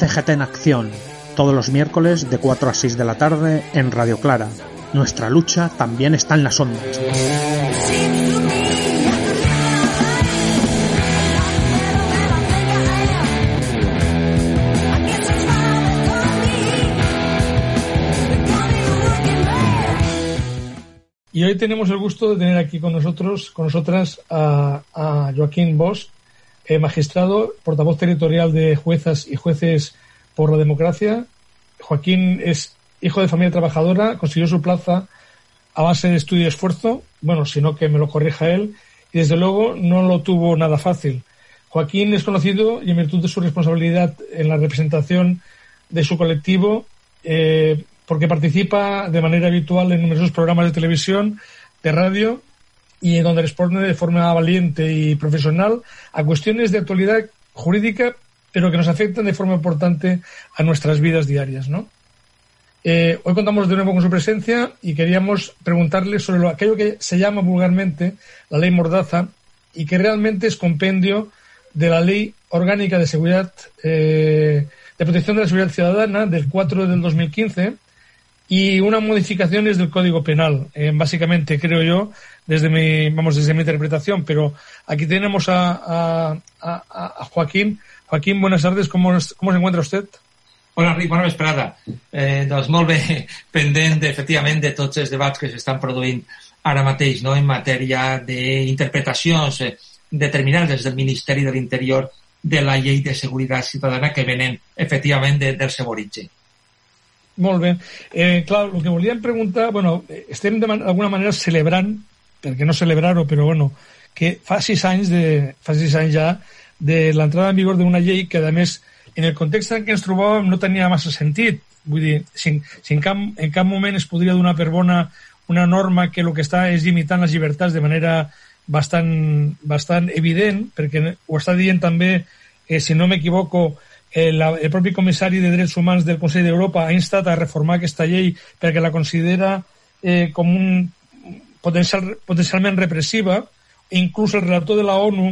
CGT en acción, todos los miércoles de 4 a 6 de la tarde en Radio Clara. Nuestra lucha también está en las ondas. Y hoy tenemos el gusto de tener aquí con nosotros, con nosotras, a, Joaquín Bosch, eh, magistrado, portavoz territorial de juezas y jueces por la democracia. Joaquín es hijo de familia trabajadora, consiguió su plaza a base de estudio y esfuerzo, bueno, sino que me lo corrija él, y desde luego no lo tuvo nada fácil. Joaquín es conocido y en virtud de su responsabilidad en la representación de su colectivo, eh, porque participa de manera habitual en numerosos programas de televisión, de radio y en donde responde de forma valiente y profesional a cuestiones de actualidad jurídica, pero que nos afectan de forma importante a nuestras vidas diarias. Eh, hoy contamos de nuevo con su presencia y queríamos preguntarle sobre lo, aquello que se llama vulgarmente la ley Mordaza y que realmente es compendio de la ley orgánica de seguridad eh, de protección de la seguridad ciudadana del 4 del 2015 y unas modificaciones del Código Penal, eh, básicamente, creo yo, desde mi, vamos, desde mi interpretación, pero aquí tenemos a, a, a, a Joaquín. Joaquín, buenas tardes, ¿cómo, cómo se encuentra usted? Hola, Ric, bona vesprada. Eh, doncs molt bé, pendent, efectivament, de tots els debats que s'estan produint ara mateix no? en matèria d'interpretacions eh, determinades des del Ministeri de l'Interior de la llei de seguretat ciutadana que venen, efectivament, de, del seu origen. Molt bé. Eh, clar, el que volíem preguntar, bueno, estem d'alguna manera celebrant, perquè no celebrar-ho, però bueno, que fa sis anys, de, fa sis anys ja, de l'entrada en vigor d'una llei que, a més, en el context en què ens trobàvem no tenia massa sentit. Vull dir, si, si en, cap, en cap moment es podria donar per bona una norma que el que està és limitant les llibertats de manera bastant, bastant evident, perquè ho està dient també, eh, si no m'equivoco, el, el propi comissari de Drets Humans del Consell d'Europa ha instat a reformar aquesta llei perquè la considera eh, com un potencial, potencialment repressiva. Inclús el relator de la ONU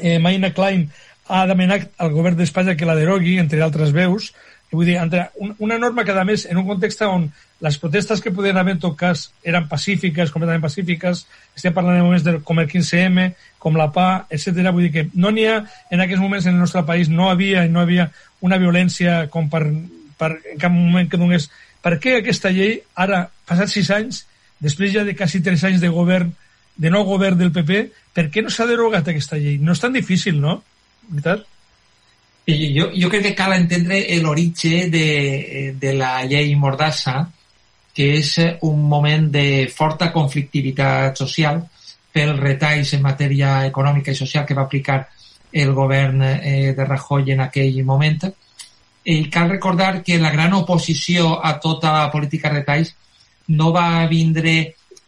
eh, Maina Klein ha demanat al govern d'Espanya que la derogui, entre altres veus, vull dir, entre una norma que, a més, en un context on les protestes que podien haver en tot cas eren pacífiques, completament pacífiques, estem parlant de moments de, com el 15M, com la PA, etc. Vull dir que no n'hi ha, en aquests moments en el nostre país no havia no havia una violència com per, per en cap moment que donés... Per què aquesta llei, ara, passats sis anys, després ja de quasi tres anys de govern, de nou govern del PP, per què no s'ha derogat aquesta llei? No és tan difícil, no? Veritat? Jo, jo crec que cal entendre l'origen de, de la llei Mordassa, que és un moment de forta conflictivitat social pel retalls en matèria econòmica i social que va aplicar el govern eh, de Rajoy en aquell moment. I cal recordar que la gran oposició a tota la política de retalls no va vindre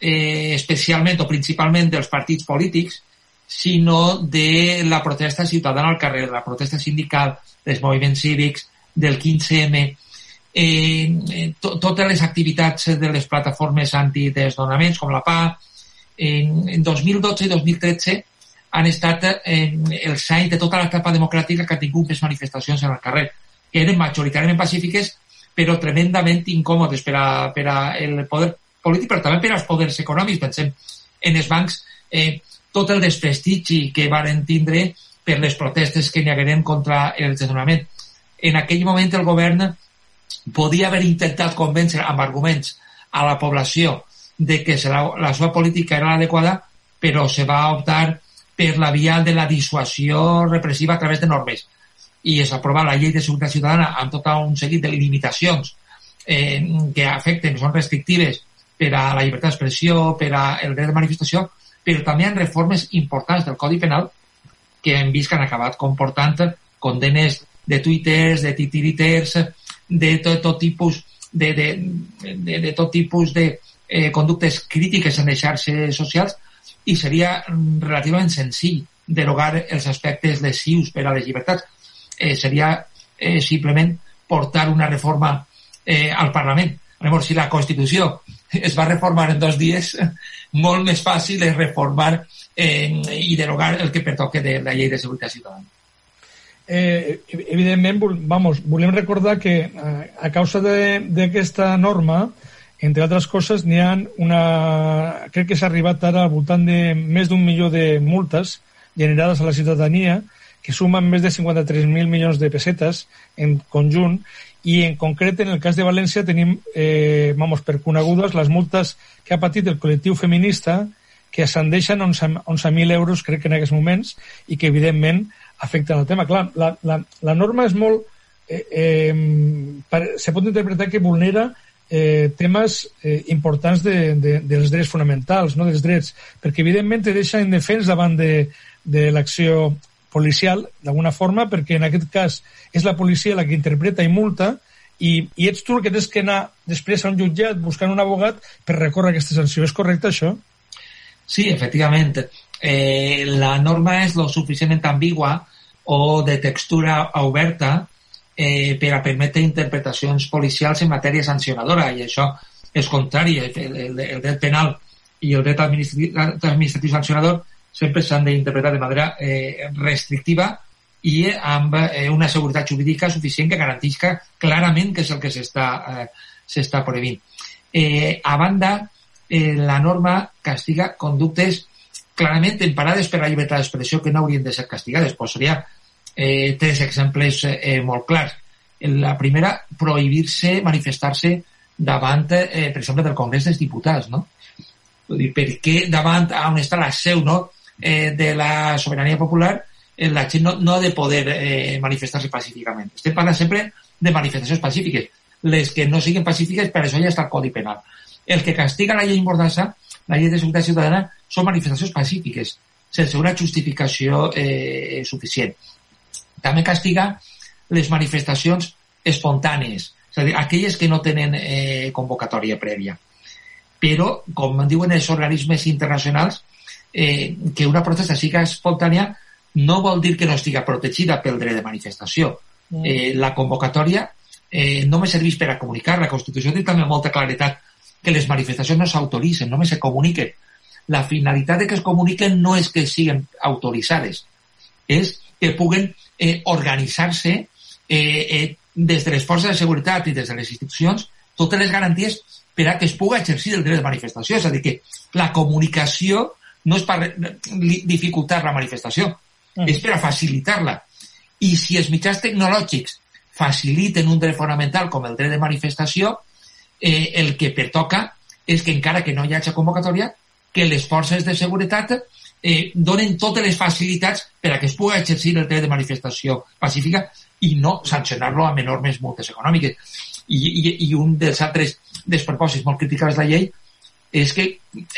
eh, especialment o principalment dels partits polítics, sinó de la protesta ciutadana al carrer, la protesta sindical, dels moviments cívics, del 15M, eh, to totes les activitats de les plataformes antidesnonaments, com la PA, en, en 2012 i 2013 han estat eh, el anys de tota l'etapa democràtica que ha tingut més manifestacions en el carrer, que eren majoritàriament pacífiques, però tremendament incòmodes per a, per a el poder polític, però també per als poders econòmics. Pensem en els bancs, eh, tot el desprestigi que varen tindre per les protestes que n'hi hagueren contra el desnonament. En aquell moment el govern podia haver intentat convèncer amb arguments a la població de que la, la seva política era l'adequada, però se va optar per la via de la dissuasió repressiva a través de normes. I es aprova la llei de seguretat ciutadana amb tot un seguit de limitacions eh, que afecten, són restrictives per a la llibertat d'expressió, per a el dret de manifestació, però també en reformes importants del Codi Penal que hem vist que han acabat comportant condenes de twitters, de titiriters, de tot, tot tipus de, de, de, de tot tipus de eh, conductes crítiques en les xarxes socials i seria relativament senzill derogar els aspectes lesius per a les llibertats. Eh, seria eh, simplement portar una reforma eh, al Parlament. Llavors, si la Constitució es va reformar en dos dies, molt més fàcil és reformar eh, i derogar el que pertoque de la llei de seguretat ciutadana. Eh, evidentment, vamos, volem recordar que eh, a causa d'aquesta norma, entre altres coses, n'hi ha una... Crec que s'ha arribat ara al voltant de més d'un milió de multes generades a la ciutadania, que sumen més de 53.000 milions de pessetes en conjunt, i en concret en el cas de València tenim, eh, vamos, per conegudes les multes que ha patit el col·lectiu feminista que ascendeixen 11.000 11 euros, crec que en aquests moments, i que evidentment afecten el tema. Clar, la, la, la norma és molt... Eh, eh, se pot interpretar que vulnera eh, temes eh, importants de, de, dels drets fonamentals, no dels drets, perquè evidentment te deixa indefens davant de, de l'acció policial, d'alguna forma, perquè en aquest cas és la policia la que interpreta i multa i, i ets tu el que tens que anar després a un jutjat buscant un abogat per recórrer aquesta sanció. És correcte, això? Sí, efectivament. Eh, la norma és lo suficientment ambigua o de textura oberta eh, per a permetre interpretacions policials en matèria sancionadora i això és contrari. El, el, el dret penal i el dret administratiu, administratiu sancionador sempre s'han d'interpretar de manera eh, restrictiva i amb eh, una seguretat jurídica suficient que garantisca clarament que és el que s'està eh, s'està prohibint. Eh, a banda, eh, la norma castiga conductes clarament emparades per la llibertat d'expressió que no haurien de ser castigades. Posaria eh, tres exemples eh, molt clars. La primera, prohibir-se manifestar-se davant, eh, per exemple, del Congrés dels Diputats, no? Vull dir, per què davant on està la seu, no? Eh, de la sobirania popular, eh, la gent no, no de poder eh, manifestar-se pacíficament. Estem parlant sempre de manifestacions pacífiques. Les que no siguin pacífiques, per això ja està el Codi Penal. El que castiga la llei Mordassa, la llei de seguretat ciutadana, són manifestacions pacífiques, sense una justificació eh, suficient. També castiga les manifestacions espontànies, és a dir, aquelles que no tenen eh, convocatòria prèvia. Però, com diuen els organismes internacionals, eh, que una protesta siga espontània no vol dir que no estiga protegida pel dret de manifestació. Mm. Eh, la convocatòria eh, no me serveix per a comunicar. La Constitució té també molta claretat que les manifestacions no s'autoritzen, només se comuniquen. La finalitat de que es comuniquen no és que siguin autoritzades, és que puguen eh, organitzar-se eh, eh, des de les forces de seguretat i des de les institucions totes les garanties per a que es pugui exercir el dret de manifestació. És a dir, que la comunicació no és per dificultar la manifestació, mm. és per a facilitar-la. I si els mitjans tecnològics faciliten un dret fonamental com el dret de manifestació, eh, el que pertoca és que encara que no hi hagi convocatòria, que les forces de seguretat eh, donen totes les facilitats per a que es pugui exercir el dret de manifestació pacífica i no sancionar-lo amb enormes multes econòmiques. I, i, i un dels altres despropòsits molt criticats de la llei és que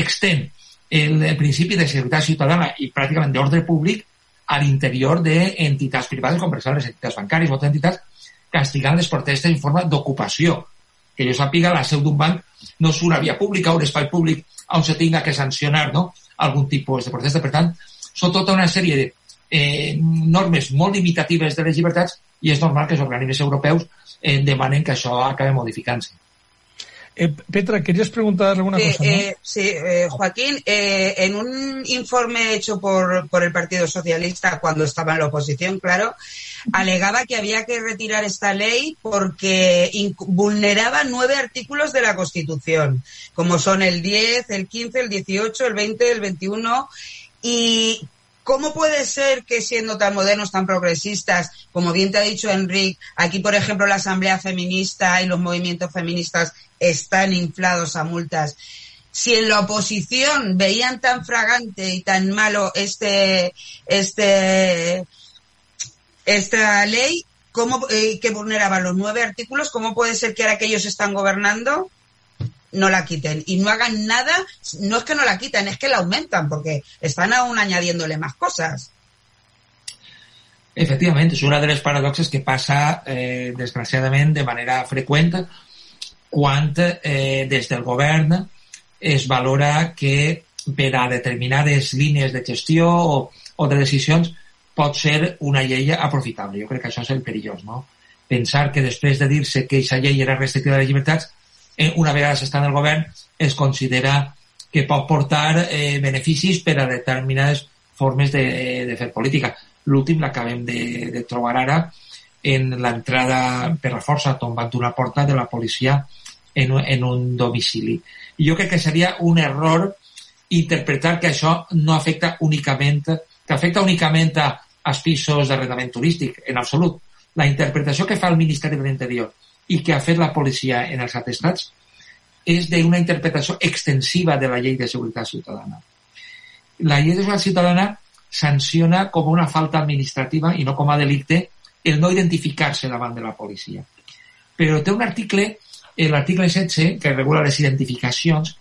extén el, el principi de seguretat ciutadana i pràcticament d'ordre públic a l'interior d'entitats privades, com per exemple les entitats bancàries o altres entitats, castigant les protestes en forma d'ocupació. Que jo sàpiga, la seu d'un banc no és una via pública o un espai públic on se tinga que sancionar no? algun tipus de protesta. Per tant, són tota una sèrie de eh, normes molt limitatives de les llibertats i és normal que els organismes europeus eh, demanen que això acabi modificant-se. Eh, Petra, ¿querías preguntar alguna cosa? ¿no? Eh, sí, eh, Joaquín, en un informe hecho por, por el Partido Socialista cuando estaba en la oposición, claro, alegaba que había que retirar esta ley porque vulneraba nueve artículos de la Constitución, como son el 10, el 15, el 18, el 20, el 21, y ¿Cómo puede ser que siendo tan modernos, tan progresistas, como bien te ha dicho Enrique, aquí por ejemplo la Asamblea Feminista y los movimientos feministas están inflados a multas? Si en la oposición veían tan fragante y tan malo este, este, esta ley, ¿cómo, eh, que vulneraba los nueve artículos, ¿cómo puede ser que ahora que ellos están gobernando no la quiten y no hagan nada, no es que no la quiten, es que la aumentan porque están aún añadiéndole más cosas. Efectivament, és una de les paradoxes que passa, eh, desgraciadament, de manera freqüent quan eh, des del govern es valora que per a determinades línies de gestió o, o de decisions pot ser una llei aprofitable. Jo crec que això és el perillós, no? Pensar que després de dir-se que aquesta llei era restrictiva de les llibertats, eh, una vegada s'està en el govern, es considera que pot portar eh, beneficis per a determinades formes de, de fer política. L'últim l'acabem de, de trobar ara en l'entrada per la força tombant una porta de la policia en, en un domicili. I jo crec que seria un error interpretar que això no afecta únicament, que afecta únicament als pisos d'arrendament turístic, en absolut. La interpretació que fa el Ministeri de l'Interior i que ha fet la policia en els atestats és d'una interpretació extensiva de la llei de seguretat ciutadana. La llei de seguretat ciutadana sanciona com una falta administrativa i no com a delicte el no identificar-se davant de la policia. Però té un article, l'article 16, que regula les identificacions,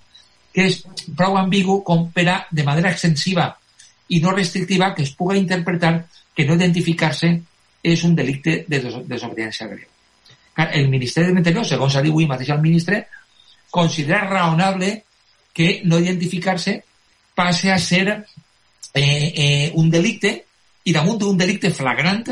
que és prou ambigu com per a, de manera extensiva i no restrictiva, que es pugui interpretar que no identificar-se és un delicte de desobediència greu. El Ministeri de l'Interior, segons ha dit avui mateix el ministre, considera raonable que no identificar-se passe a ser eh, eh, un delicte i damunt d'un delicte flagrant,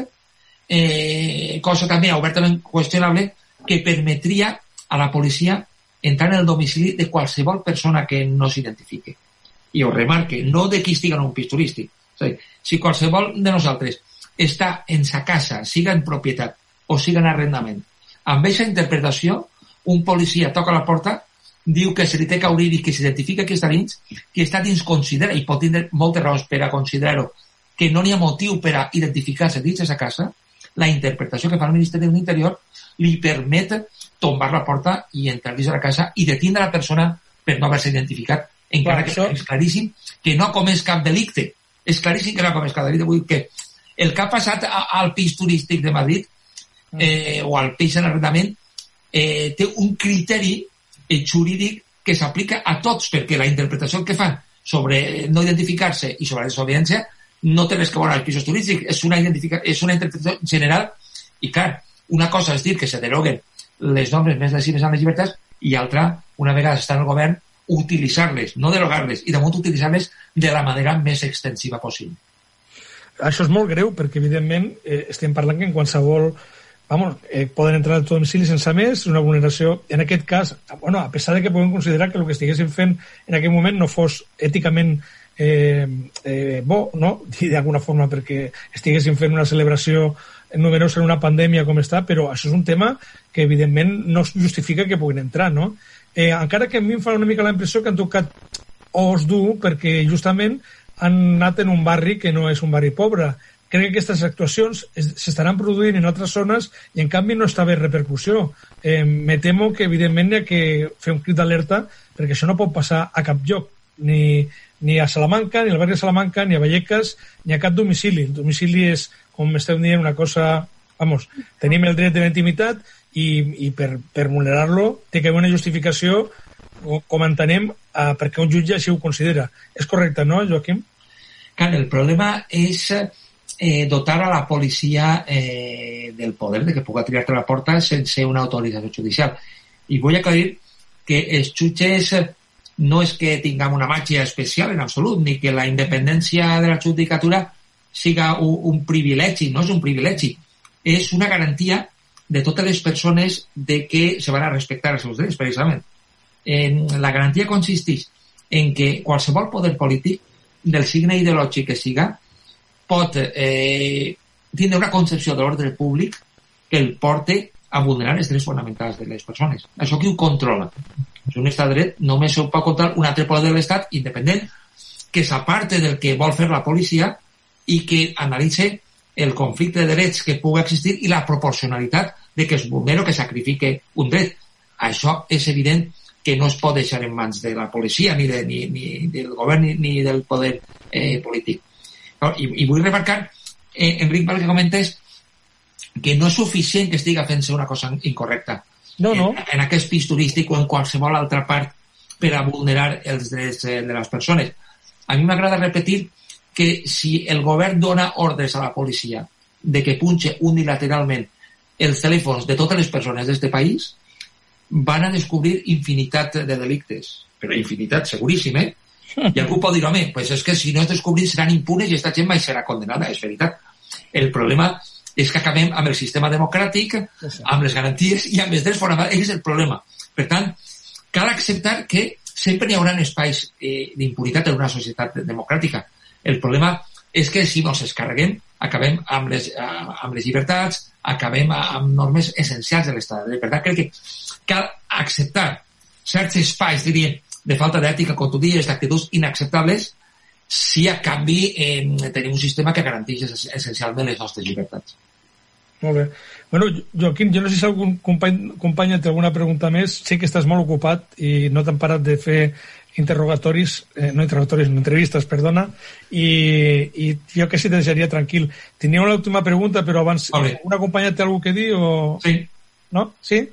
eh, cosa també obertament qüestionable, que permetria a la policia entrar en el domicili de qualsevol persona que no s'identifique. I ho remarque, no de qui estiga en un pis turístic. És dir, si qualsevol de nosaltres està en sa casa, siga en propietat o siga en arrendament, amb aquesta interpretació, un policia toca la porta diu que se li té que obrir i que s'identifica qui està dins, qui està dins considera, i pot tindre moltes raons per a considerar-ho, que no n'hi ha motiu per a identificar-se dins d'aquesta casa, la interpretació que fa el Ministeri de l'Interior li permet tombar la porta i entrar dins de la casa i detindre la persona per no haver-se identificat, encara que això... és claríssim que no ha comès cap delicte. És claríssim que no ha comès cap delicte. Vull dir que el que ha passat al pis turístic de Madrid. Eh, o al pis en arrendament eh, té un criteri el jurídic que s'aplica a tots, perquè la interpretació que fan sobre no identificar-se i sobre la desobediència no té res que veure amb els pisos turístics, és una, és una interpretació general. I, clar, una cosa és dir que se deroguen les normes més lesives amb les llibertats i altra, una vegada està en el govern, utilitzar-les, no derogar-les, i damunt utilitzar-les de la manera més extensiva possible. Això és molt greu perquè, evidentment, eh, estem parlant que en qualsevol vamos, eh, poden entrar a domicili sense més, una vulneració, en aquest cas, bueno, a pesar de que podem considerar que el que estiguessin fent en aquell moment no fos èticament eh, eh, bo, no? d'alguna forma, perquè estiguessin fent una celebració numerosa en una pandèmia com està, però això és un tema que evidentment no justifica que puguin entrar, no? Eh, encara que a mi em fa una mica la impressió que han tocat os dur perquè justament han anat en un barri que no és un barri pobre, crec que aquestes actuacions s'estaran produint en altres zones i en canvi no està bé repercussió. Eh, me temo que evidentment hi ha que fer un crit d'alerta perquè això no pot passar a cap lloc, ni, ni a Salamanca, ni al barri de Salamanca, ni a Vallecas, ni a cap domicili. El domicili és, com esteu dient, una cosa... Vamos, tenim el dret de la intimitat i, i per, per vulnerar-lo té que haver una justificació com entenem, eh, perquè un jutge així ho considera. És correcte, no, Joaquim? Clar, el problema és eh, dotar a la policia eh, del poder de que puga tirar-te la porta sense una autorització judicial. I vull aclarir que els jutges no és que tinguem una màgia especial en absolut, ni que la independència de la judicatura siga un, un privilegi, no és un privilegi, és una garantia de totes les persones de que se van a respectar els seus drets, precisament. En, la garantia consisteix en que qualsevol poder polític, del signe ideològic que siga, pot eh, tindre una concepció de l'ordre públic que el porte a vulnerar els drets fonamentals de les persones. Això qui ho controla? És un estat dret només ho pot controlar un altre poder de l'Estat independent que s'aparte del que vol fer la policia i que analitze el conflicte de drets que pugui existir i la proporcionalitat de que es vulnera que sacrifique un dret. Això és evident que no es pot deixar en mans de la policia, ni, de, ni, ni del govern, ni, ni del poder eh, polític. I, i vull remarcar, eh, Enric, pel que comentes, que no és suficient que estigui fent-se una cosa incorrecta no, no. En, en aquest pis turístic o en qualsevol altra part per a vulnerar els drets eh, de les persones. A mi m'agrada repetir que si el govern dona ordres a la policia de que punxe unilateralment els telèfons de totes les persones d'este país, van a descobrir infinitat de delictes. Però infinitat, seguríssim, eh? I algú pot dir, home, pues és que si no es descobrin seran impunes i aquesta gent mai serà condenada. És veritat. El problema és que acabem amb el sistema democràtic, amb les garanties i amb els drets fonamentals. És el problema. Per tant, cal acceptar que sempre hi haurà espais eh, d'impunitat en una societat democràtica. El problema és que si ens escarreguem acabem amb les, eh, amb les llibertats, acabem amb normes essencials de l'Estat. Per tant, crec que cal acceptar certs espais, diria, de falta d'ètica, com tu dius, d'actituds inacceptables, si a canvi eh, tenim un sistema que garanteix essencialment les nostres llibertats. Molt bé. Bueno, Joaquim, jo no sé si algun company, company té alguna pregunta més. Sé que estàs molt ocupat i no t'han parat de fer interrogatoris, eh, no interrogatoris, no entrevistes, perdona, i, i jo que sí te deixaria tranquil. Tenia una última pregunta, però abans, vale. una companya té alguna que dir o... Sí. No? Sí?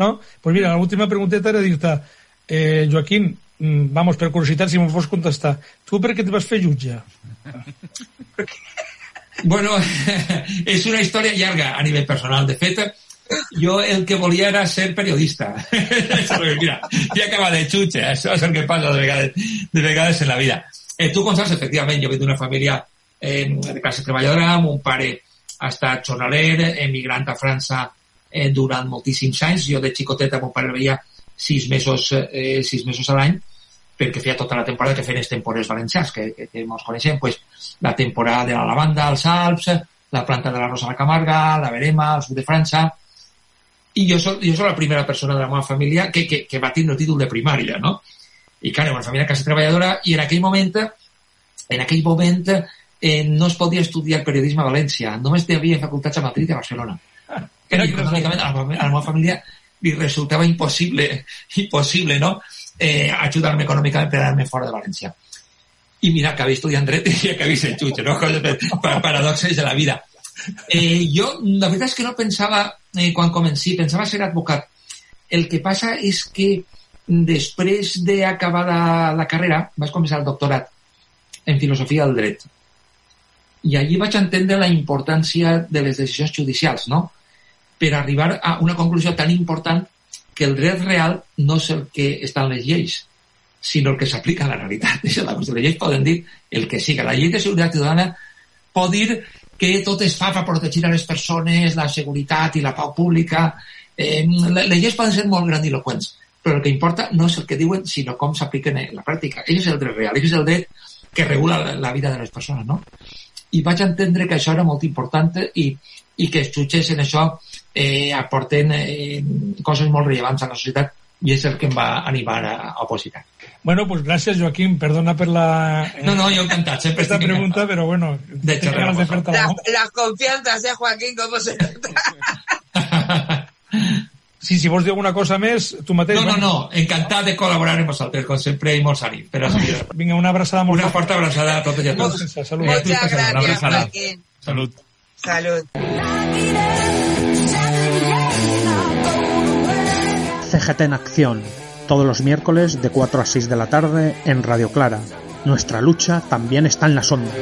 No? Doncs pues mira, l'última pregunteta era dir-te, eh, Joaquim, mm, vamos, per curiositat, si m'ho fos contestar, tu per què et vas fer jutge? Bueno, és una història llarga a nivell personal. De fet, jo el que volia era ser periodista. Mira, ja acaba de xutxe, això és el que passa de vegades, de vegades en la vida. Eh, tu, com saps, efectivament, jo vinc d'una família eh, de classe treballadora, mon pare ha estat jornaler, emigrant a França eh, durant moltíssims anys. Jo de xicoteta, mon pare veia sis mesos, eh, sis mesos a l'any, perquè feia tota la temporada que feien els temporers valencians, que, que, que ens coneixem, pues, la temporada de la lavanda als Alps, la planta de la rosa a la Camarga, la verema al sud de França, i jo soc, jo soc la primera persona de la meva família que, que, que va tindre el títol de primària, no? I, clar, una família quasi treballadora, i en aquell moment, en aquell moment, eh, no es podia estudiar periodisme a València, només hi havia facultats a Madrid i a Barcelona. I, econòmicament, a la, a la meva família li resultava impossible, impossible, no?, eh, ajudar-me econòmicament per anar-me fora de València. I mira, acabé estudiant dret i acabé sent jutge, no? Paradoxes de la vida. Eh, jo, la veritat és que no pensava, eh, quan comencí, pensava ser advocat. El que passa és que després d'acabar la carrera vaig començar el doctorat en filosofia del dret. I allí vaig entendre la importància de les decisions judicials, no? Per arribar a una conclusió tan important que el dret real no és el que està en les lleis, sinó el que s'aplica a la realitat. És la qüestió. Les lleis poden dir el que siga. La llei de seguretat ciutadana pot dir que tot es fa per protegir a les persones, la seguretat i la pau pública. Eh, les lleis poden ser molt grandiloquents, però el que importa no és el que diuen, sinó com s'apliquen en la pràctica. Això és el dret real, això és el dret que regula la vida de les persones, no? I vaig entendre que això era molt important i, i que els jutges en això eh, aporten eh, coses molt rellevants a la societat i és el que em va animar a, a opositar. Bueno, pues gràcies, Joaquim. Perdona per la... Eh, no, no, jo encantat. Sempre esta pregunta, encantat. però bueno... De ganas de la, Las confianzas, eh, Joaquín, cómo se nota. Sí, si vols dir alguna cosa més, tu mateix... No, no, no, encantat de col·laborar amb vosaltres, com sempre, i molts ànims. Però Vinga, una abraçada molt Una forta abraçada a totes i a tots. Muchas gracias, Joaquín. Salut. CGT en acción, todos los miércoles de 4 a 6 de la tarde en Radio Clara. Nuestra lucha también está en las ondas.